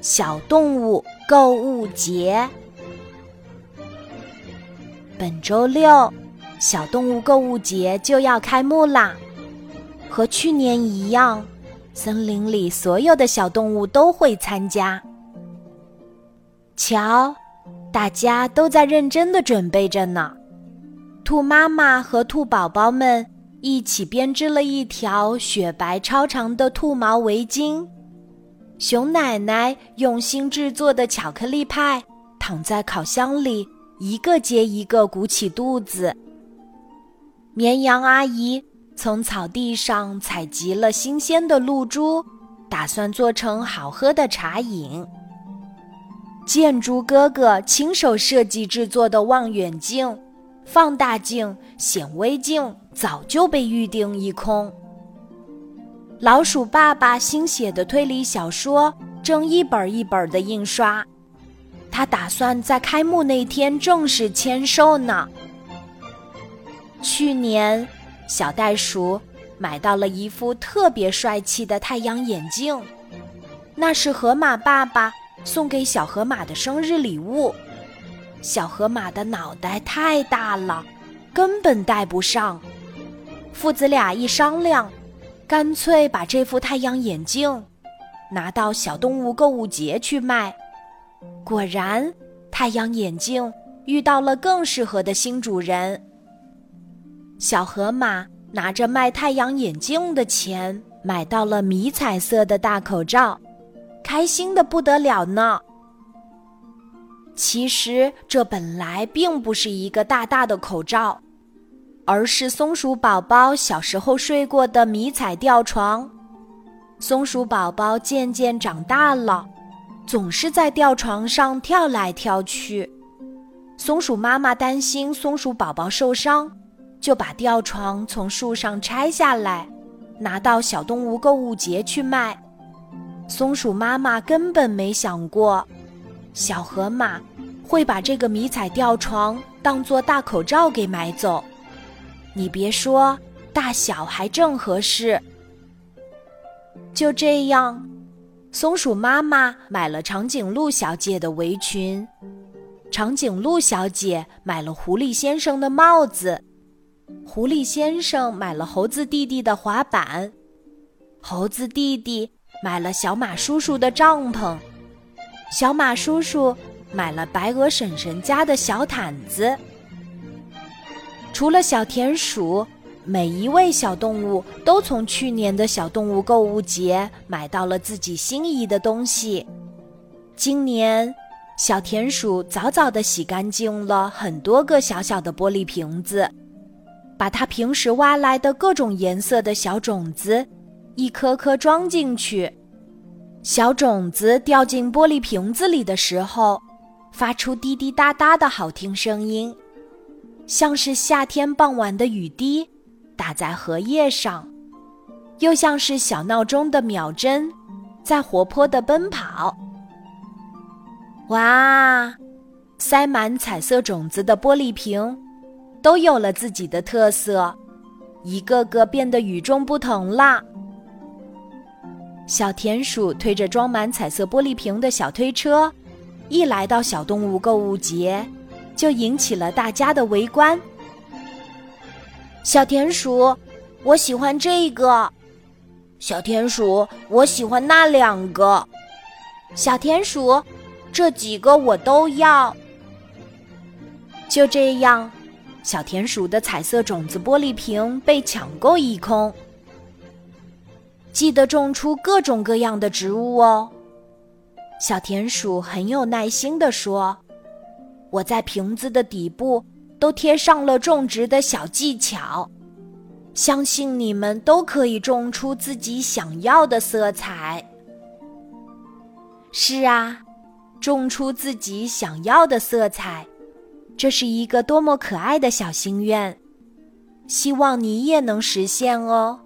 小动物购物节。本周六，小动物购物节就要开幕啦！和去年一样，森林里所有的小动物都会参加。瞧，大家都在认真的准备着呢。兔妈妈和兔宝宝们一起编织了一条雪白超长的兔毛围巾。熊奶奶用心制作的巧克力派躺在烤箱里，一个接一个鼓起肚子。绵羊阿姨从草地上采集了新鲜的露珠，打算做成好喝的茶饮。建筑哥哥亲手设计制作的望远镜、放大镜、显微镜早就被预定一空。老鼠爸爸新写的推理小说正一本一本的印刷，他打算在开幕那天正式签售呢。去年，小袋鼠买到了一副特别帅气的太阳眼镜，那是河马爸爸送给小河马的生日礼物。小河马的脑袋太大了，根本戴不上。父子俩一商量。干脆把这副太阳眼镜拿到小动物购物节去卖。果然，太阳眼镜遇到了更适合的新主人。小河马拿着卖太阳眼镜的钱，买到了迷彩色的大口罩，开心的不得了呢。其实，这本来并不是一个大大的口罩。而是松鼠宝宝小时候睡过的迷彩吊床。松鼠宝宝渐渐长大了，总是在吊床上跳来跳去。松鼠妈妈担心松鼠宝宝受伤，就把吊床从树上拆下来，拿到小动物购物节去卖。松鼠妈妈根本没想过，小河马会把这个迷彩吊床当做大口罩给买走。你别说，大小还正合适。就这样，松鼠妈妈买了长颈鹿小姐的围裙，长颈鹿小姐买了狐狸先生的帽子，狐狸先生买了猴子弟弟的滑板，猴子弟弟买了小马叔叔的帐篷，小马叔叔买了白鹅婶婶家的小毯子。除了小田鼠，每一位小动物都从去年的小动物购物节买到了自己心仪的东西。今年，小田鼠早早地洗干净了很多个小小的玻璃瓶子，把它平时挖来的各种颜色的小种子一颗颗装进去。小种子掉进玻璃瓶子里的时候，发出滴滴答答的好听声音。像是夏天傍晚的雨滴，打在荷叶上，又像是小闹钟的秒针，在活泼的奔跑。哇，塞满彩色种子的玻璃瓶，都有了自己的特色，一个个变得与众不同啦。小田鼠推着装满彩色玻璃瓶的小推车，一来到小动物购物节。就引起了大家的围观。小田鼠，我喜欢这个；小田鼠，我喜欢那两个；小田鼠，这几个我都要。就这样，小田鼠的彩色种子玻璃瓶被抢购一空。记得种出各种各样的植物哦。小田鼠很有耐心地说。我在瓶子的底部都贴上了种植的小技巧，相信你们都可以种出自己想要的色彩。是啊，种出自己想要的色彩，这是一个多么可爱的小心愿，希望你也能实现哦。